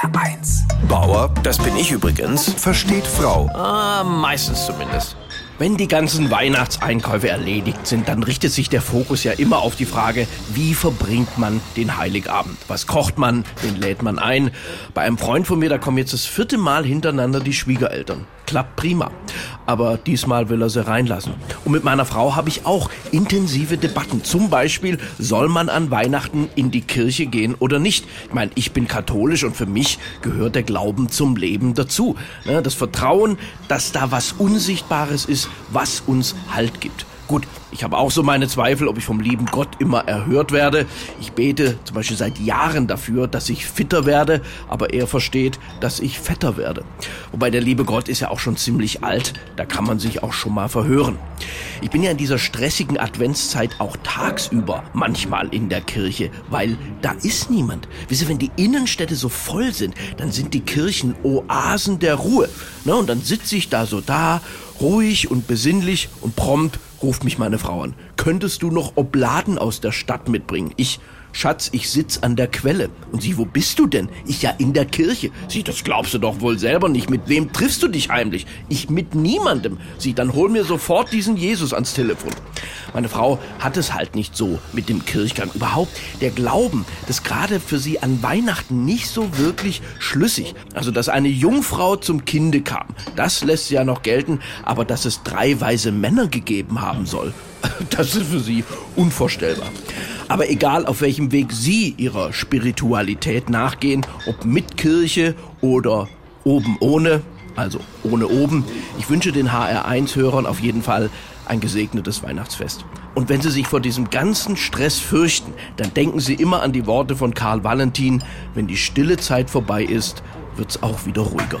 HR1. Bauer, das bin ich übrigens, Versteht Frau. ah, meistens zumindest. Wenn die ganzen Weihnachtseinkäufe erledigt sind, dann richtet sich der Fokus ja immer auf die Frage, wie verbringt man den Heiligabend? Was kocht man? Wen lädt man ein? Bei einem Freund von mir, da kommen jetzt das vierte Mal hintereinander die Schwiegereltern. Klappt prima. Aber diesmal will er sie reinlassen. Und mit meiner Frau habe ich auch intensive Debatten. Zum Beispiel, soll man an Weihnachten in die Kirche gehen oder nicht? Ich meine, ich bin katholisch und für mich gehört der Glauben zum Leben dazu. Ne, Das Vertrauen, dass da was Unsichtbares ist, was uns Halt gibt. Gut, ich habe auch so meine Zweifel, ob ich vom lieben Gott immer erhört werde. Ich bete zum Beispiel seit Jahren dafür, dass ich fitter werde, aber er versteht, dass ich fetter werde. Wobei der liebe Gott ist ja auch schon ziemlich alt, da kann man sich auch schon mal verhören. Ich bin ja in dieser stressigen Adventszeit auch tagsüber manchmal in der Kirche, weil da ist niemand. Wisst ihr, wenn die Innenstädte so voll sind, dann sind die Kirchen Oasen der Ruhe. Ne, und dann sitze ich da so da, ruhig und besinnlich und prompt ruft mich meine Frau an. Könntest du noch Obladen aus der Stadt mitbringen? Ich, Schatz, ich sitz an der Quelle. Und sie, wo bist du denn? Ich ja in der Kirche. Sie, das glaubst du doch wohl selber nicht. Mit wem triffst du dich heimlich? Ich mit niemandem. Sie, dann hol mir sofort diesen Jesus ans Telefon. Meine Frau hat es halt nicht so mit dem Kirchgang. Überhaupt der Glauben, das gerade für sie an Weihnachten nicht so wirklich schlüssig. Also, dass eine Jungfrau zum Kinde kam, das lässt sie ja noch gelten. Aber dass es drei weise Männer gegeben haben soll, das ist für sie unvorstellbar. Aber egal, auf welchem Weg Sie Ihrer Spiritualität nachgehen, ob mit Kirche oder oben ohne, also ohne oben, ich wünsche den HR1-Hörern auf jeden Fall ein gesegnetes Weihnachtsfest. Und wenn Sie sich vor diesem ganzen Stress fürchten, dann denken Sie immer an die Worte von Karl Valentin, wenn die stille Zeit vorbei ist, wird's auch wieder ruhiger.